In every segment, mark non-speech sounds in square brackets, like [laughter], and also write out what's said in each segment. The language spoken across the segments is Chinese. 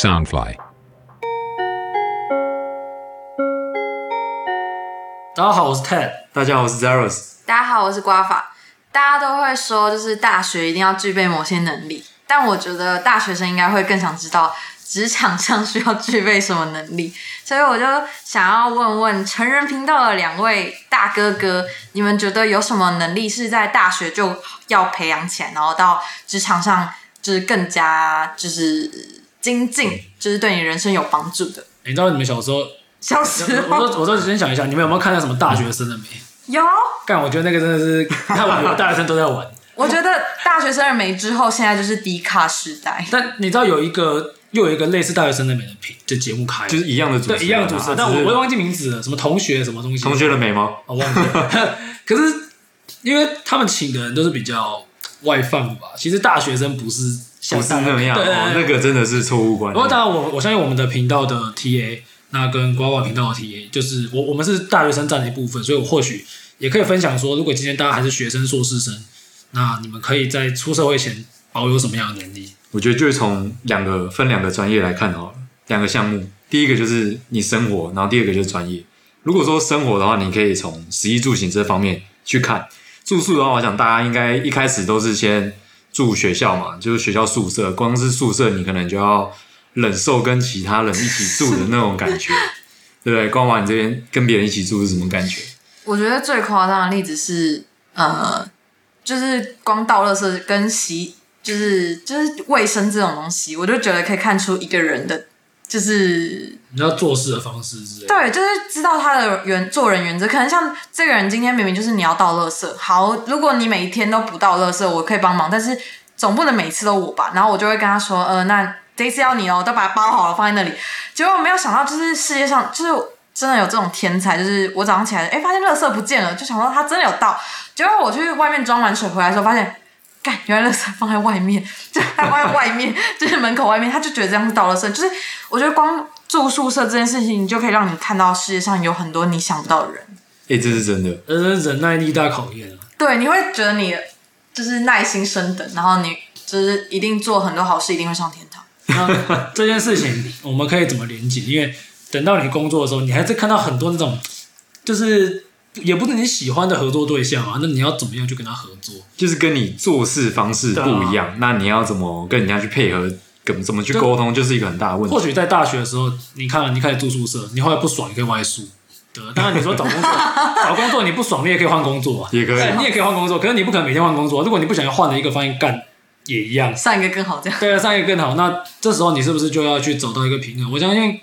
Soundfly。大家好，我是 Ted。大家好，我是 Zeros。大家好，我是瓜法。大家都会说，就是大学一定要具备某些能力，但我觉得大学生应该会更想知道职场上需要具备什么能力，所以我就想要问问成人频道的两位大哥哥，你们觉得有什么能力是在大学就要培养起来，然后到职场上就是更加就是精进，就是对你人生有帮助的？你知道你们小时候，小时候我候说我说先想一下，你们有没有看到什么大学生的没？有，但，我觉得那个真的是，看我们大学生都在玩。我觉得大学生的美之后，现在就是低卡时代。但你知道有一个又有一个类似大学生的美的品，就节目开，就是一样的主持人啊对一样的主持人，但我我也忘记名字了，什么同学什么东西，同学的美吗？我忘记了。[laughs] 可是因为他们请的人都是比较外放吧，其实大学生不是像不是那样对对哦，那个真的是错误观不过当。然我，我相信我们的频道的 TA，那跟呱呱频道的 TA，就是我我们是大学生占的一部分，所以我或许也可以分享说，如果今天大家还是学生、硕士生，那你们可以在出社会前保有什么样的能力？我觉得就是从两个分两个专业来看好了，两个项目。第一个就是你生活，然后第二个就是专业。如果说生活的话，你可以从食衣住行这方面去看。住宿的话，我想大家应该一开始都是先住学校嘛，就是学校宿舍。光是宿舍，你可能就要忍受跟其他人一起住的那种感觉，[laughs] 对不对？光华，你这边跟别人一起住是什么感觉？我觉得最夸张的例子是，呃，就是光倒垃圾跟洗，就是就是卫生这种东西，我就觉得可以看出一个人的，就是你知道做事的方式之类的。对，就是知道他的原做人原则。可能像这个人今天明明就是你要倒垃圾，好，如果你每一天都不倒垃圾，我可以帮忙，但是总不能每次都我吧。然后我就会跟他说，呃，那这一次要你哦，都把它包好了放在那里。结果没有想到，就是世界上就是真的有这种天才，就是我早上起来，哎，发现垃圾不见了，就想说他真的有倒。结果我去外面装完水回来的时候，发现。干，原来垃圾放在外面，[laughs] 就他放在外面，[laughs] 就是门口外面，他就觉得这样是倒垃圾。就是我觉得光住宿舍这件事情，你就可以让你看到世界上有很多你想不到的人。哎、这是真的。这是忍耐力大考验啊！对，你会觉得你就是耐心升等，然后你就是一定做很多好事，一定会上天堂。那这件事情我们可以怎么连接？因为等到你工作的时候，你还是看到很多那种，就是也不是你喜欢的合作对象啊。那你要怎么样去跟他合作？就是跟你做事方式不一样，那你要怎么跟人家去配合，怎怎么去沟通，就是一个很大的问题。或许在大学的时候，你看你开始住宿舍，你后来不爽，你可以外宿。对，当然你说找工作，找工作你不爽，你也可以换工作啊，也可以对你也可以换工作，可是你不可能每天换工作。如果你不想要换了一个，方向干也一样，上一个更好，这样。对啊，上一个更好。那这时候你是不是就要去找到一个平衡？我相信，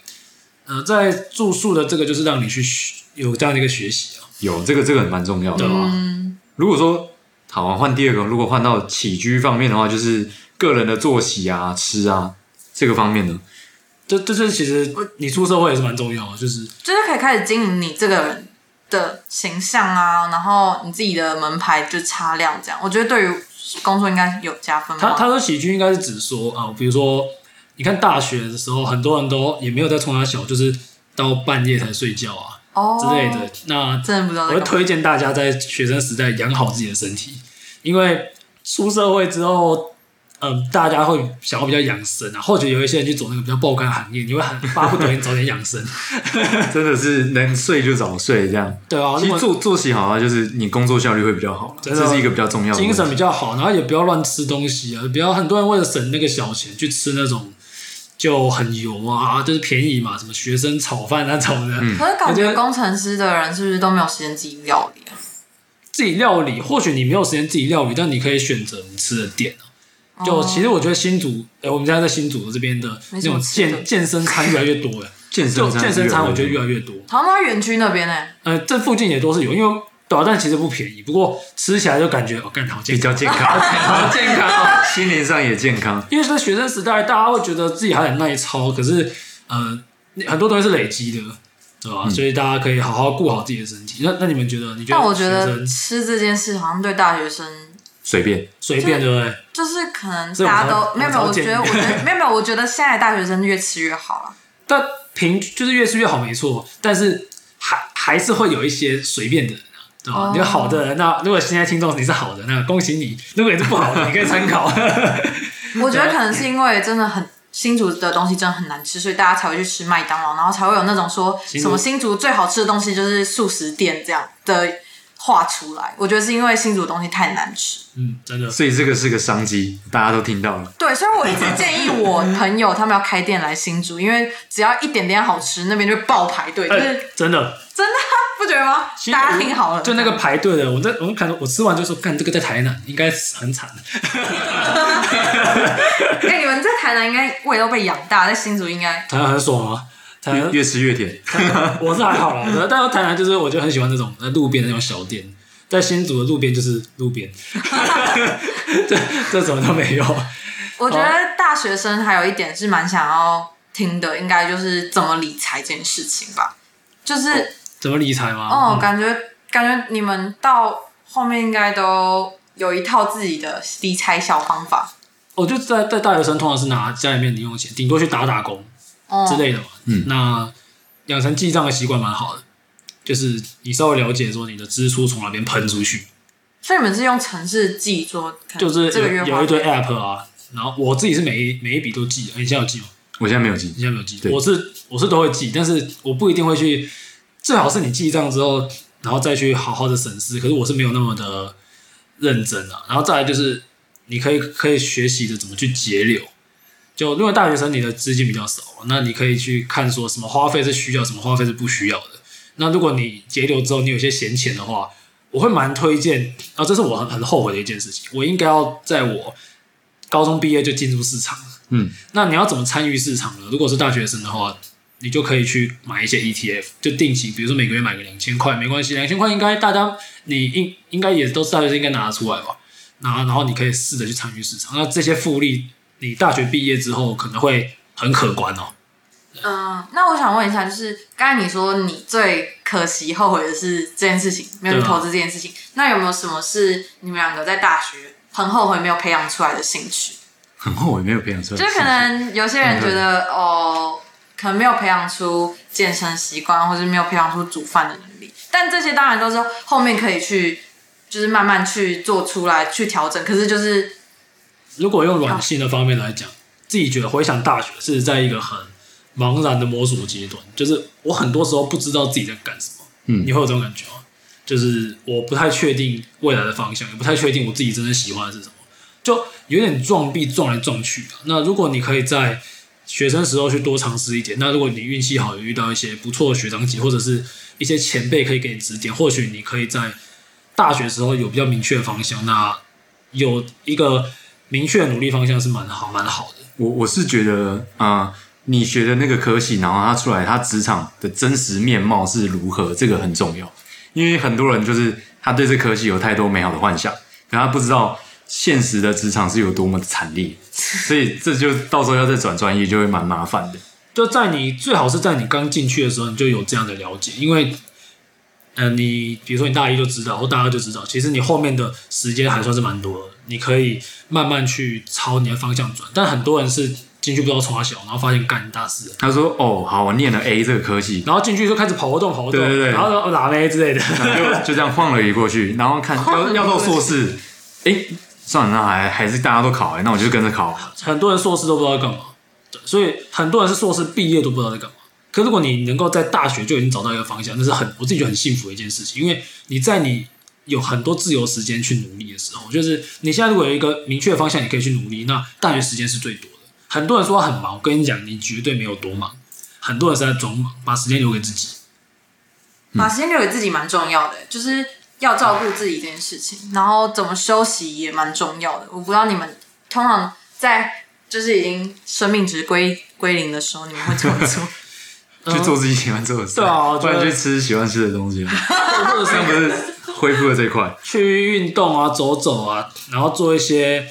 呃，在住宿的这个就是让你去学有这样的一个学习啊。有这个这个蛮重要的。对吧嗯，如果说好啊换第二个，如果换到起居方面的话，就是个人的作息啊、吃啊这个方面呢，这这就是其实你出社会也是蛮重要的，就是就是可以开始经营你这个人的形象啊，然后你自己的门牌就擦亮，这样。我觉得对于工作应该有加分吧。他他说起居应该是指说啊，比如说你看大学的时候，很多人都也没有在冲他小，就是到半夜才睡觉啊哦之类的。那真的不知道我。推荐大家在学生时代养好自己的身体，因为出社会之后，嗯、大家会想要比较养生啊，或者有一些人去走那个比较爆肝行业，你会很巴不得你早点养生。[laughs] [laughs] 真的是能睡就早睡这样。对啊，其实如果作作息好啊，就是你工作效率会比较好这是一个比较重要的。精神比较好，然后也不要乱吃东西啊，不要很多人为了省那个小钱去吃那种就很油啊，就是便宜嘛，什么学生炒饭那种的，嗯。可是感我觉得工程师的人是不是都没有时间自己料理啊？自己料理，或许你没有时间自己料理，但你可以选择你吃的店啊。就其实我觉得新竹，呃，我们现在在新竹这边的那种健健身餐越来越多了，[laughs] 健身餐健身餐我觉得越越来越多。好像在园区那边呢、呃，这附近也都是有，因为对啊，但其实不便宜。不过吃起来就感觉哦，干好健康，比较健康，好健康哦。[laughs] 心灵上也健康。因为在学生时代，大家会觉得自己还很耐操，可是呃，很多东西是累积的，对吧？所以大家可以好好顾好自己的身体。那那你们觉得？你觉得？但我觉得吃这件事好像对大学生，随便，随便，对不对？就是可能大家都没有没有，我觉得我觉得没有没有，我觉得现在大学生越吃越好了。但平就是越吃越好，没错。但是还还是会有一些随便的对吧？哦你有好的，那如果现在听众你是好的，那恭喜你；如果你是不好的，你可以参考。[laughs] 我觉得可能是因为真的很新竹的东西真的很难吃，所以大家才会去吃麦当劳，然后才会有那种说什么新竹最好吃的东西就是素食店这样的话出来。我觉得是因为新竹的东西太难吃。嗯，真的。所以这个是个商机，大家都听到了。对，所以我一直建议我朋友他们要开店来新竹，因为只要一点点好吃，那边就会爆排队，就哎、是真的，真的啊 [laughs] 不觉得吗？大家听好了，就那个排队的，我在我看到我吃完就说，看这个在台南应该很惨。[laughs] 哎、你们在台南应该胃都被养大，在新竹应该台南很爽啊，台南越吃越甜，我是还好啦，但是台南就是我就很喜欢那种在路边的那种小店，在新竹的路边就是路边，[laughs] 这这什么都没有。我觉得大学生还有一点是蛮想要听的，应该就是怎么理财这件事情吧。就是怎么理财吗？哦，嗯感觉感觉你们到后面应该都有一套自己的理财小方法我就在在大学生通常是拿家里面零用钱，顶多去打打工哦之类的嘛。嗯那养成记账的习惯蛮好的，就是你稍微了解说你的支出从哪边喷出去，所以你们是用城市记说，可能就是这个月有有一堆 app 啊。然后我自己是每一每一笔都记，你现在有记吗？我现在没有记你。现在没有记？对我是我是都会记，但是我不一定会去。最好是你记账之后，然后再去好好的审视。可是我是没有那么的认真啊。然后再来就是，你可以可以学习的怎么去节流。就因为大学生你的资金比较少，那你可以去看说什么花费是需要，什么花费是不需要的。那如果你节流之后，你有些闲钱的话，我会蛮推荐。啊，这是我很很后悔的一件事情。我应该要在我高中毕业就进入市场。嗯，那你要怎么参与市场呢？如果是大学生的话，你就可以去买一些 ETF，就定期，比如说每个月买个两千块，没关系，两千块应该大家你应应该也都是大学生应该拿得出来吧？然后然后你可以试着去参与市场，那这些复利你大学毕业之后可能会很可观哦。嗯，那我想问一下，就是刚才你说你最可惜、后悔的是这件事情，没有去投资这件事情。那有没有什么是你们两个在大学很后悔没有培养出来的兴趣？[laughs] 很后悔没有培养出来。就可能有些人觉得哦，可能没有培养出健身习惯，或者没有培养出煮饭的能力。但这些当然都是后面可以去，就是慢慢去做出来去调整。可是就是如果用软性的方面来讲，自己觉得回想大学是在一个很茫然的摸索阶段，就是我很多时候不知道自己在干什么。嗯你会有这种感觉吗？就是我不太确定未来的方向，也不太确定我自己真正喜欢的是什么，就有点撞壁撞来撞去的。那如果你可以在学生时候去多尝试一点，那如果你运气好，有遇到一些不错的学长姐或者是一些前辈可以给你指点，或许你可以在大学时候有比较明确的方向，那有一个明确的努力方向是蛮好蛮好的。我我是觉得啊、呃你学的那个科系，然后他出来，他职场的真实面貌是如何，这个很重要。因为很多人就是他对这科系有太多美好的幻想，可他不知道现实的职场是有多么的惨烈，所以这就到时候要再转专业就会蛮麻烦的。就在你最好是在你刚进去的时候，你就有这样的了解，因为，呃，你比如说你大一就知道，或大二就知道，其实你后面的时间还算是蛮多的，你可以慢慢去朝你的方向转。但很多人是进去不知道从哪小，然后发现干大事，他说：“哦，好，我念了 A 这个科系，然后进去就开始跑活动跑活动，对对对然后拉 A 之类的，然后就就这样晃了一过去，然后看要要到硕士，诶，算了，那还还是大家都考、欸，那我就跟着考。很多人硕士都不知道在干嘛，对，所以很多人是硕士毕业都不知道在干嘛。可如果你能够在大学就已经找到一个方向，那是很我自己觉得很幸福的一件事情，因为你在你有很多自由时间去努力的时候，就是你现在如果有一个明确的方向，你可以去努力，那大学时间是最多的。很多人说他很忙，我跟你讲，你绝对没有多忙，很多人是在装忙，把时间留给自己。把时间留给自己蛮重要的，就是要照顾自己这件事情，然后怎么休息也蛮重要的。我不知道你们通常在就是已经生命值归归零的时候，你们会怎么做？[laughs] 去做自己喜欢做的事，对啊不然去吃喜欢吃的东西，[laughs] 或者这样不是恢复了这一块？去运动啊，走走啊，然后做一些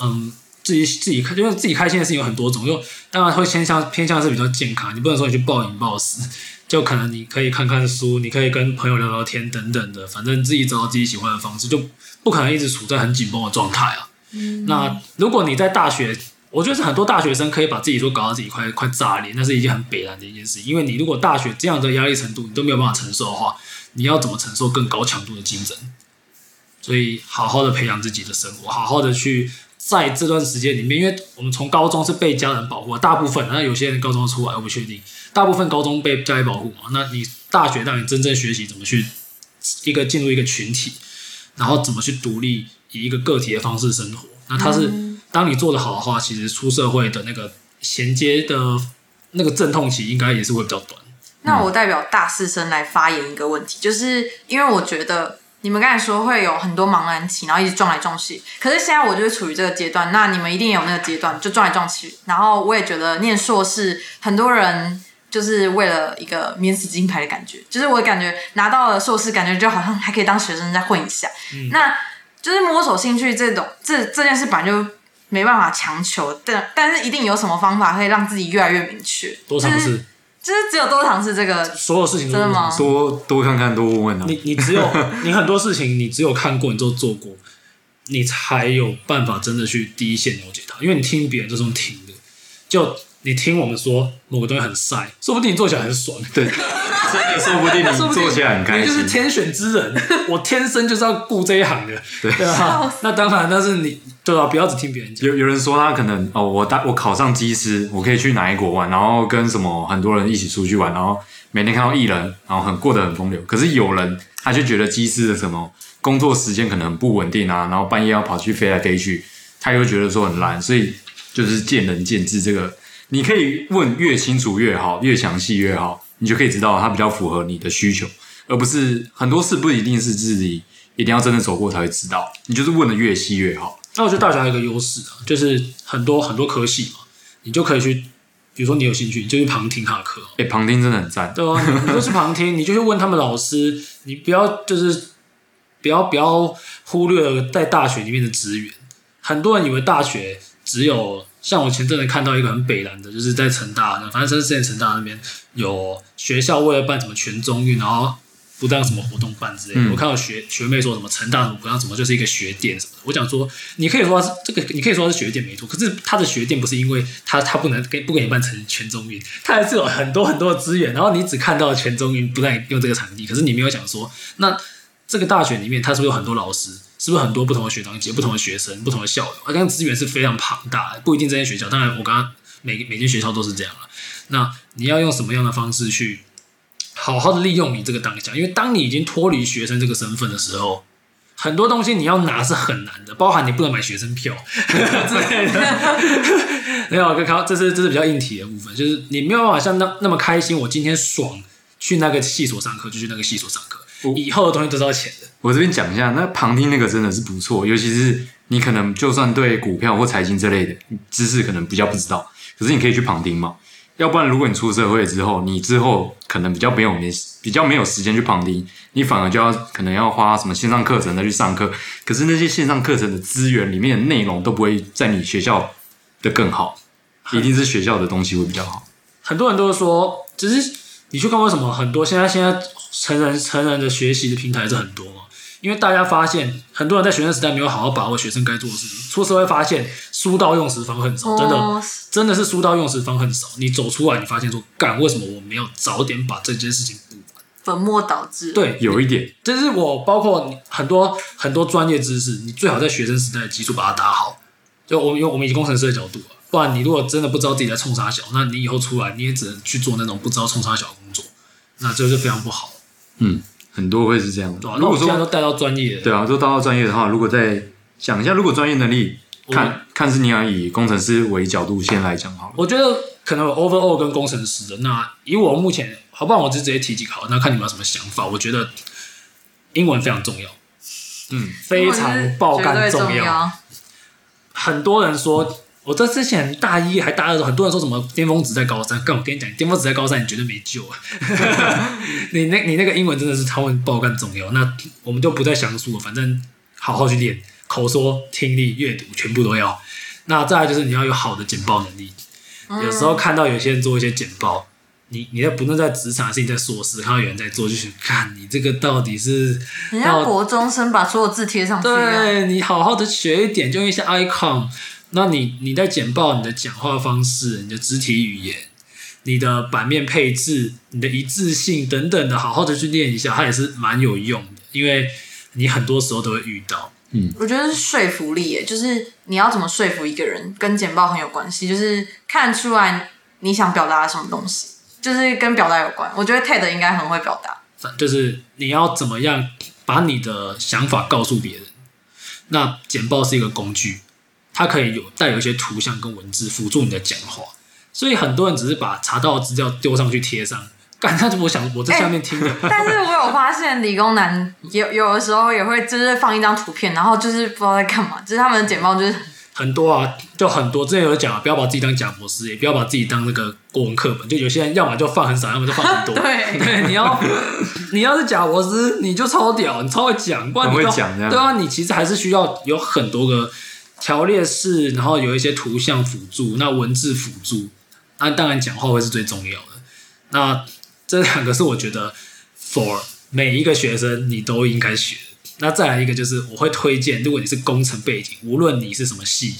嗯自己自己开，因为自己开心的事情有很多种，就当然会偏向偏向是比较健康，你不能说你去暴饮暴食，就可能你可以看看书，你可以跟朋友聊聊天等等的，反正自己找到自己喜欢的方式，就不可能一直处在很紧绷的状态啊。那如果你在大学，我觉得是很多大学生可以把自己说搞到自己快快炸裂，那是一件很悲然的一件事。因为你如果大学这样的压力程度你都没有办法承受的话，你要怎么承受更高强度的竞争？所以好好的培养自己的生活，好好的去在这段时间里面，因为我们从高中是被家人保护，大部分，那有些人高中出来我不确定，大部分高中被家里保护嘛，那你大学让你真正学习怎么去一个进入一个群体，然后怎么去独立以一个个体的方式生活，那它是当你做得好的话，其实出社会的那个衔接的那个阵痛期应该也是会比较短。那我代表大四生来发言一个问题，就是因为我觉得你们刚才说会有很多茫然期，然后一直撞来撞去。可是现在我就是处于这个阶段，那你们一定有那个阶段，就撞来撞去。然后我也觉得念硕士，很多人就是为了一个免死金牌的感觉，[laughs] 就是我感觉拿到了硕士，感觉就好像还可以当学生再混一下。那就是摸索兴趣这种，这这件事本来就没办法强求，但但是一定有什么方法可以让自己越来越明确。多尝试，就是只有多尝试这个所有事情都真的吗多多看看，多问问啊。你你只有 [laughs] 你很多事情你只有看过，你只有做过，你才有办法真的去第一线了解它。因为你听别人就是用听的，就你听我们说某个东西很晒，说不定你做起来很爽。对，真的说不定你 [laughs] 做起来很开心你就是。天选之人，[laughs] 我天生就是要顾这一行的，对对啊。那当然，但是你对啊，不要只听别人讲。有有人说他可能哦，我大我考上机师，我可以去哪一国玩，然后跟什么很多人一起出去玩，然后每天看到艺人，然后很过得很风流。可是有人他就觉得机师的什么工作时间可能很不稳定啊，然后半夜要跑去飞来飞去，他又觉得说很烂，所以就是见仁见智。这个你可以问越清楚越好，越详细越好，你就可以知道它比较符合你的需求，而不是很多事不一定是自己一定要真的走过才会知道，你就是问的越细越好。那我觉得大学还有一个优势啊，就是很多很多科系嘛，你就可以去，比如说你有兴趣，你就去旁听他的课，哎、旁听真的很赞。对啊，你你就去旁听，你就去问他们老师，你不要就是不要不要忽略了在大学里面的资源。很多人以为大学只有像我前阵子看到一个很北蓝的，就是在成大，反正是之前成大那边有学校为了办什么全中运，然后不当什么活动办之类的。嗯我看到学学妹说什么成大什么不让什么，就是一个学店什么的。我讲说，你可以说是这个，你可以说是学店没错，可是他的学店不是因为他他不能给不给你办成全中运，他还是有很多很多的资源，然后你只看到全中运不让你用这个场地，可是你没有想说，那这个大学里面它是不是有很多老师？是不是很多不同的学长姐、不同的学生、不同的校友？啊刚刚资源是非常庞大的，不一定这间学校。当然，我刚刚每每间学校都是这样了。那你要用什么样的方式去好好的利用你这个当下？因为当你已经脱离学生这个身份的时候，很多东西你要拿是很难的，包含你不能买学生票 [laughs] 之类的。没有，跟考这是这是比较硬体的部分，就是你没有办法像那那么开心。我今天爽去那个系所上课，就去那个系所上课，以后的东西都是要钱的。我这边讲一下，那旁听那个真的是不错，尤其是你可能就算对股票或财经这类的知识可能比较不知道，可是你可以去旁听嘛。要不然，如果你出社会之后，你之后可能比较没有没比较没有时间去旁听，你反而就要可能要花什么线上课程再去上课。可是那些线上课程的资源里面的内容都不会在你学校的更好，一定是学校的东西会比较好。很多人都说，只是你去看为什么很多现在现在成人成人的学习的平台是很多嘛？因为大家发现很多人在学生时代没有好好把握学生该做的事情，出社会发现书到用时方恨少，真的哦真的是书到用时方恨少。你走出来，你发现说，干为什么我没有早点把这件事情补完？本末倒置。，对，有一点，这是我包括你很多很多专业知识，你最好在学生时代的基础把它打好。就我们用我们以工程师的角度啊，不然你如果真的不知道自己在冲啥小，那你以后出来你也只能去做那种不知道冲啥小的工作，那这就是非常不好，嗯，很多会是这样的对啊、。如果现在都带到专业，对啊，都带到专业的话，如果再想一下，如果专业能力，看看是你要以工程师为角度先来讲好了。我觉得可能有 overall 跟工程师的。那以我目前，好不好？我就直接提几个好，那看你们有什么想法。我觉得英文非常重要，嗯，非常爆绝对干重要。很多人说，我在之前大一还大二的时候，很多人说什么巅峰值在高三。但，我跟你讲，巅峰值在高三，你绝对没救啊！[laughs] 你那，你那个英文真的是超爆干重要。那我们就不再详述了，反正好好去练，口说、听力、阅读全部都要。那再来就是你要有好的简报能力。有时候看到有些人做一些简报，你你在不论在职场还是你在硕士，看到有人在做，就是看你这个到底是人家国中生把所有字贴上去啊，对你好好的学一点，就用一些 icon。那你你在简报你的讲话方式、你的肢体语言、你的版面配置、你的一致性等等的，好好的去练一下，它也是蛮有用的。因为你很多时候都会遇到。嗯我觉得是说服力耶，就是你要怎么说服一个人，跟简报很有关系，就是看得出来你想表达什么东西，就是跟表达有关。我觉得 TED 应该很会表达。就是你要怎么样把你的想法告诉别人。那简报是一个工具，它可以有带有一些图像跟文字辅助你的讲话，所以很多人只是把查到的资料丢上去贴上。干，那我想我在下面听的，[laughs] 但是我有发现理工男有有的时候也会就是放一张图片，然后就是不知道在干嘛，就是他们的简报就是很多啊，就很多。之前有讲，不要把自己当假博士，也不要把自己当那个国文课本。就有些人要么就放很少，要么就放很多。[laughs] 对对，你要你要是假博士，你就超屌，你超会讲，不然你会讲这样对啊，你其实还是需要有很多个条列式，然后有一些图像辅助，那文字辅助，那当然讲话会是最重要的。那这两个是我觉得 for 每一个学生你都应该学。那再来一个就是我会推荐，如果你是工程背景，无论你是什么系，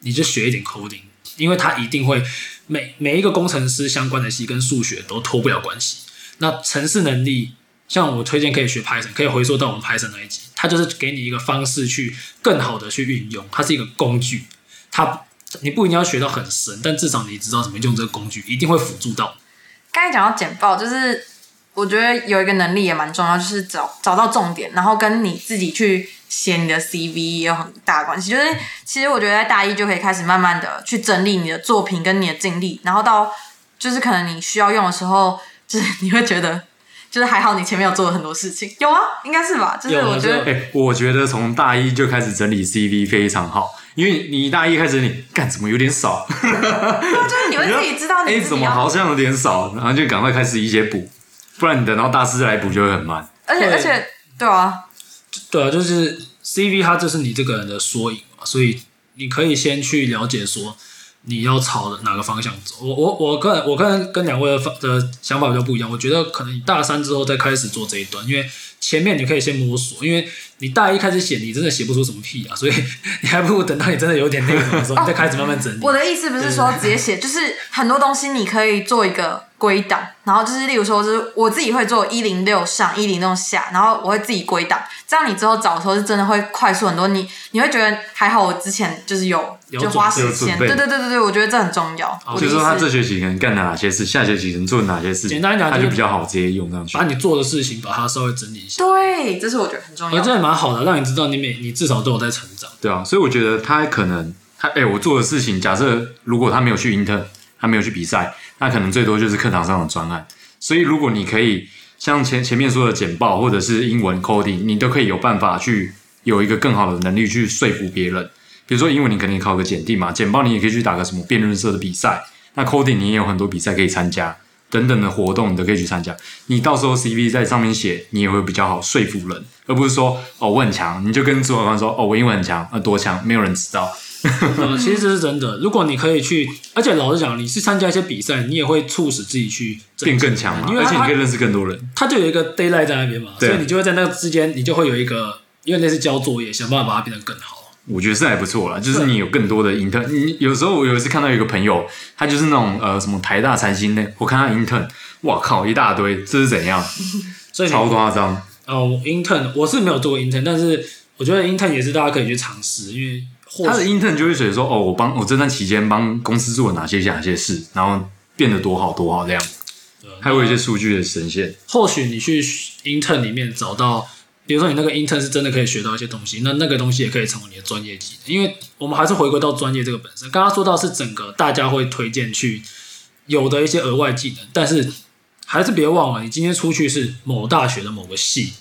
你就学一点 coding，因为它一定会每每一个工程师相关的系跟数学都脱不了关系。那城市能力，像我推荐可以学 Python，可以回溯到我们 Python 那一集，它就是给你一个方式去更好的去运用，它是一个工具，它你不一定要学到很深，但至少你知道怎么用这个工具，一定会辅助到。刚才讲到简报，就是我觉得有一个能力也蛮重要，就是找找到重点，然后跟你自己去写你的 CV 也有很大关系。就是其实我觉得在大一就可以开始慢慢的去整理你的作品跟你的经历，然后到就是可能你需要用的时候，就是你会觉得。就是还好，你前面有做了很多事情，有啊，应该是吧？就是我觉得这哎、我觉得从大一就开始整理 CV 非常好，因为你大一开始你干怎么有点少，[laughs] 就是你会自己知道哎、怎么你自己要，好像有点少，然后就赶快开始一些补，不然你等到大四来补就会很慢。而且而且对啊，对啊，就是 CV 它就是你这个人的缩影嘛，所以你可以先去了解说你要朝哪个方向走。我我我个人我个人跟两位的的想法比较不一样，我觉得可能你大三之后再开始做这一段，因为前面你可以先摸索，因为你大一开始写，你真的写不出什么屁啊，所以 [laughs] 你还不如等到你真的有点内容的时候，你再开始慢慢整理。我的意思不是说直接写，就是很多东西你可以做一个归档，然后就是例如说，就是我自己会做一零六上一零六下，然后我会自己归档，这样你之后找的时候是真的会快速很多。你你会觉得还好，我之前就是有有就花时间，对对对对对，我觉得这很重要。我的意就是说他这学期可能干了哪些事，下学期能做哪些事，简单讲就是他就比较好直接用上去把。你做的事情把它稍微整理一下，对，这是我觉得很重要我觉得。这也蛮好的，让你知道你每你至少都有在成长。对啊，所以我觉得他可能他哎、我做的事情，假设如果他没有去 intern，他没有去比赛，那可能最多就是课堂上的专案。所以如果你可以像前前面说的简报或者是英文 coding，你都可以有办法去有一个更好的能力去说服别人。比如说英文，你肯定考个简定嘛，简报你也可以去打个什么辩论社的比赛。那 coding 你也有很多比赛可以参加，等等的活动你都可以去参加。你到时候 CV 在上面写，你也会比较好说服人，而不是说哦我很强，你就跟主管说哦我英文很强，呃多强，没有人知道。呃，[laughs] 其实这是真的。如果你可以去，而且老实讲，你是参加一些比赛，你也会促使自己去变更强嘛，因为而且你可以认识更多人。他就有一个 d a y l i g h t 在那边嘛，所以你就会在那个之间，你就会有一个，因为类似交作业，想办法把它变得更好。我觉得是还不错啦，就是你有更多的 intern。你有时候我有一次看到有一个朋友，他就是那种呃什么台大财经的，我看他 intern，哇靠一大堆，这是怎样？[laughs] 所以你超夸张。哦，intern 我是没有做过 intern，但是我觉得 intern 也是大家可以去尝试，因为或他的许 intern 就会写说哦，我帮我这段期间帮公司做了哪些哪些事，然后变得多好多好这样，还有一些数据的呈现。或许你去 intern 里面找到，比如说你那个 intern 是真的可以学到一些东西，那那个东西也可以成为你的专业技能。因为我们还是回归到专业这个本身。刚刚说到是整个大家会推荐去有的一些额外技能，但是还是别忘了，你今天出去是某大学的某个系，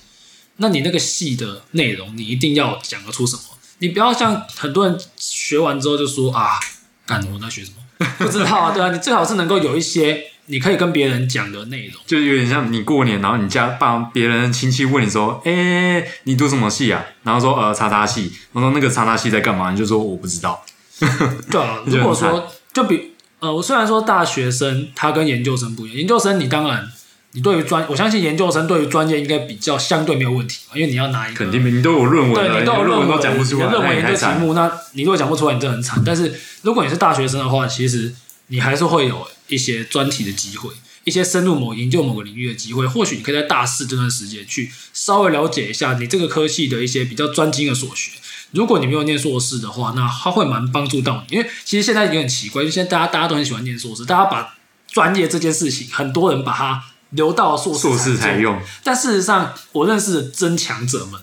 那你那个系的内容你一定要讲得出什么。你不要像很多人学完之后就说啊，干我在学什么？[laughs] 不知道啊，对啊，你最好是能够有一些你可以跟别人讲的内容。就有点像你过年，然后你家爸别人亲戚问你说：“哎、你读什么系啊？”然后说：“呃，叉叉系。”我说：“那个叉叉系在干嘛？”你就说：“我不知道。[laughs] 对啊，如果说就比呃，我虽然说大学生他跟研究生不一样，研究生你当然你对于专，我相信研究生对于专业应该比较相对没有问题嘛，因为你要拿一个肯定没，你都有论文了，对你都有论文都讲不出来，论文研。究题目，那你如果讲不出来，你真的很惨。但是如果你是大学生的话，其实你还是会有一些专题的机会，一些深入某研究某个领域的机会，或许你可以在大四这段时间去稍微了解一下你这个科系的一些比较专精的所学。如果你没有念硕士的话，那它会蛮帮助到你，因为其实现在有点奇怪，就现在大家大家都很喜欢念硕士，大家把专业这件事情，很多人把它留到硕士硕士才用，但事实上，我认识的真强者们，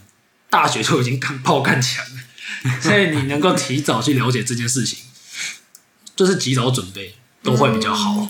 大学就已经干爆干强了，所以你能够提早去了解这件事情，就是及早准备都会比较好。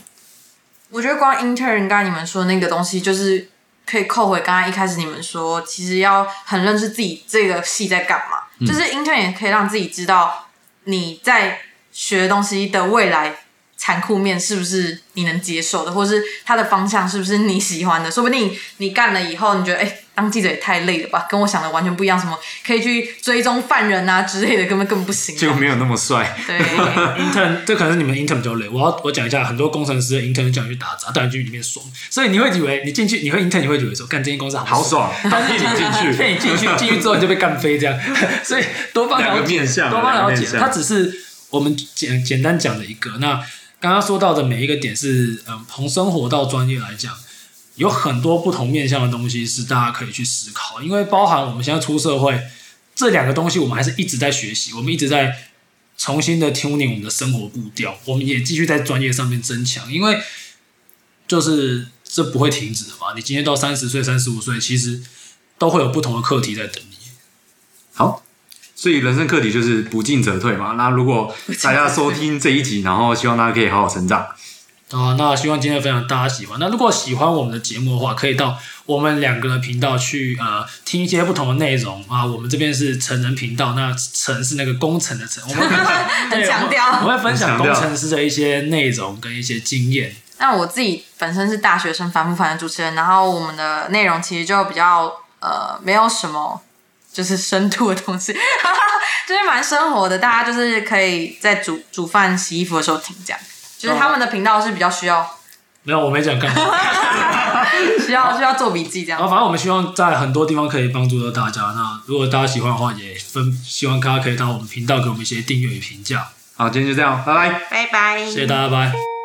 我觉得光 intern 刚才你们说的那个东西，就是可以扣回刚刚一开始你们说，其实要很认识自己这个系在干嘛。就是 intern 也可以让自己知道你在学的东西的未来残酷面是不是你能接受的，或是它的方向是不是你喜欢的。说不定你干了以后，你觉得哎、当记者也太累了吧，跟我想的完全不一样。什么可以去追踪犯人啊之类的，根本根本不行。就没有那么帅。对，[laughs] intern 这可能是你们 intern 比较累，我要我讲一下，很多工程师的 intern 想去打杂，当然去里面爽，所以你会以为你进去，你会 intern，你会以为说干这间公司好爽，但是骗你进去，[laughs] 骗你进去，进去之后你就被干飞这样，[laughs] 所以多方两了解，面向啊多方了解两个面，向它只是我们简简单讲的一个。那刚刚说到的每一个点是，嗯，从生活到专业来讲，有很多不同面向的东西是大家可以去思考，因为包含我们现在出社会这两个东西，我们还是一直在学习，我们一直在重新的 tuning 我们的生活步调，我们也继续在专业上面增强，因为就是这不会停止的嘛。你今天到三十岁、三十五岁，其实都会有不同的课题在等你。好，所以人生课题就是不进则退嘛。那如果大家收听这一集，然后希望大家可以好好成长。啊，那希望今天的分享大家喜欢。那如果喜欢我们的节目的话，可以到我们两个的频道去呃听一些不同的内容啊。我们这边是成人频道，那成是那个工程的成，我们 [laughs] 很强调。我会分享工程师的一些内容跟一些经验。那我自己本身是大学生反不反的主持人，然后我们的内容其实就比较呃没有什么就是深度的东西，[laughs] 就是蛮生活的，大家就是可以在煮煮饭、洗衣服的时候听，这样。就是他们的频道是比较需要没有，我没讲干嘛。[laughs] 需要需要做笔记这样。然后反正我们希望在很多地方可以帮助到大家。那如果大家喜欢的话，也分希望大家可以到我们频道给我们一些订阅与评价。好，今天就这样，拜拜。拜拜，谢谢大家，拜。